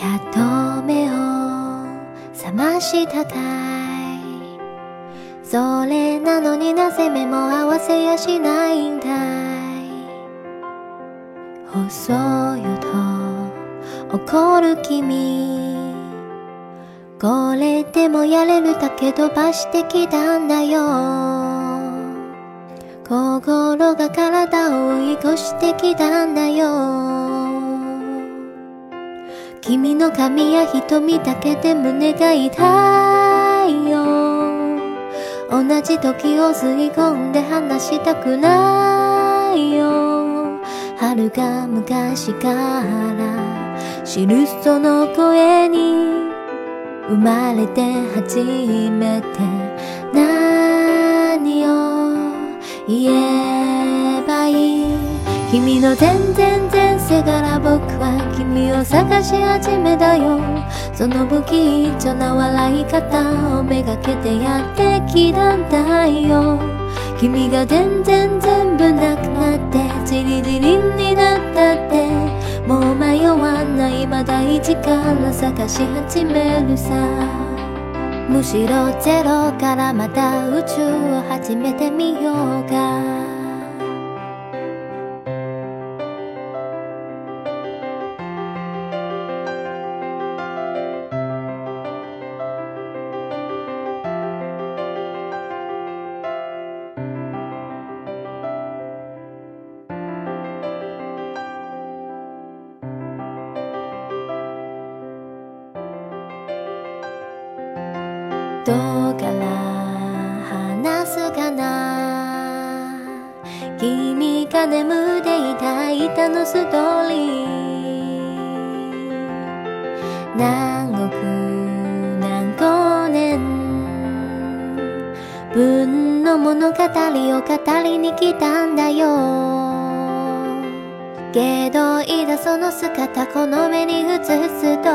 やっと目を覚ましたかい。それなのになぜ目も合わせやしないんだい。遅よと怒る君。これでもやれるだけ飛ばしてきたんだよ。心が体を追い越してきたんだよ。君の髪や瞳だけで胸が痛いよ。同じ時を吸い込んで話したくないよ。遥か昔から知るその声に生まれて初めて。何を言えばいい？君の全然前世から僕を探し始めたよ。その不器一な笑い方をめがけてやってきたんだよ。君が全然全部なくなってじりじりになったって。もう迷わないまだ一から探し始めるさ。むしろゼロからまた宇宙を始めてみようか。どうから話すかな？君が眠っていた板のストーリー。何億何光年？分の物語を語りに来たんだよ。けどいざその姿この目に映すと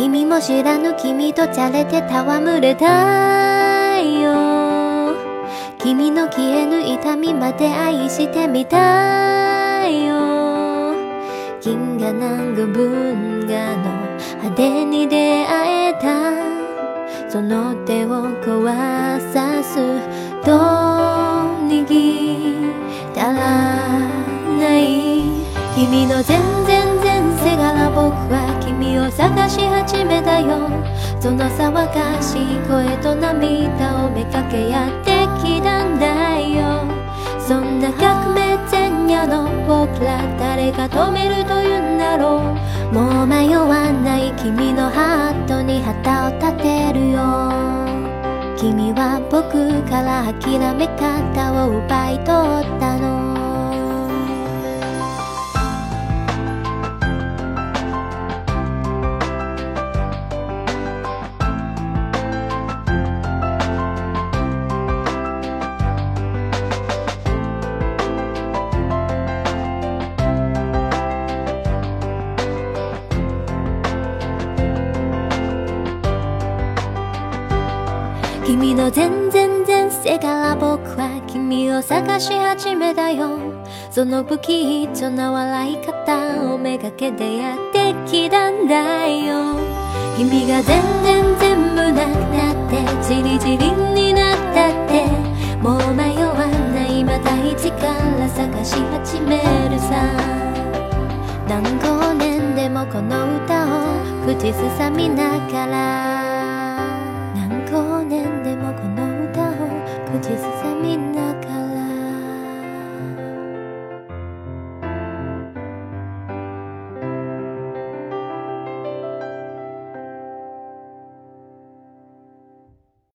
君も知らぬ君とじゃれて戯れたいよ。君の消えぬ痛みまで愛してみたいよ。銀河南国文化の派手に出会えた。その手を壊さすと握ったらない。君の全然探し始めたよ。その騒がしい声と涙をめかけやってきたんだよ。そんな革命前夜の僕ら誰が止めるというんだろう。もう迷わない君のハートに旗を立てるよ。君は僕から諦め方を奪い取君の全然前世から僕は君を探し始めたよ。その不器一な笑い方をめがけてやってきたんだよ。君が全然全部なくなってじりじりになったって。もう迷わないまた一から探し始めるさ。何光年でもこの歌を口ずさみながら。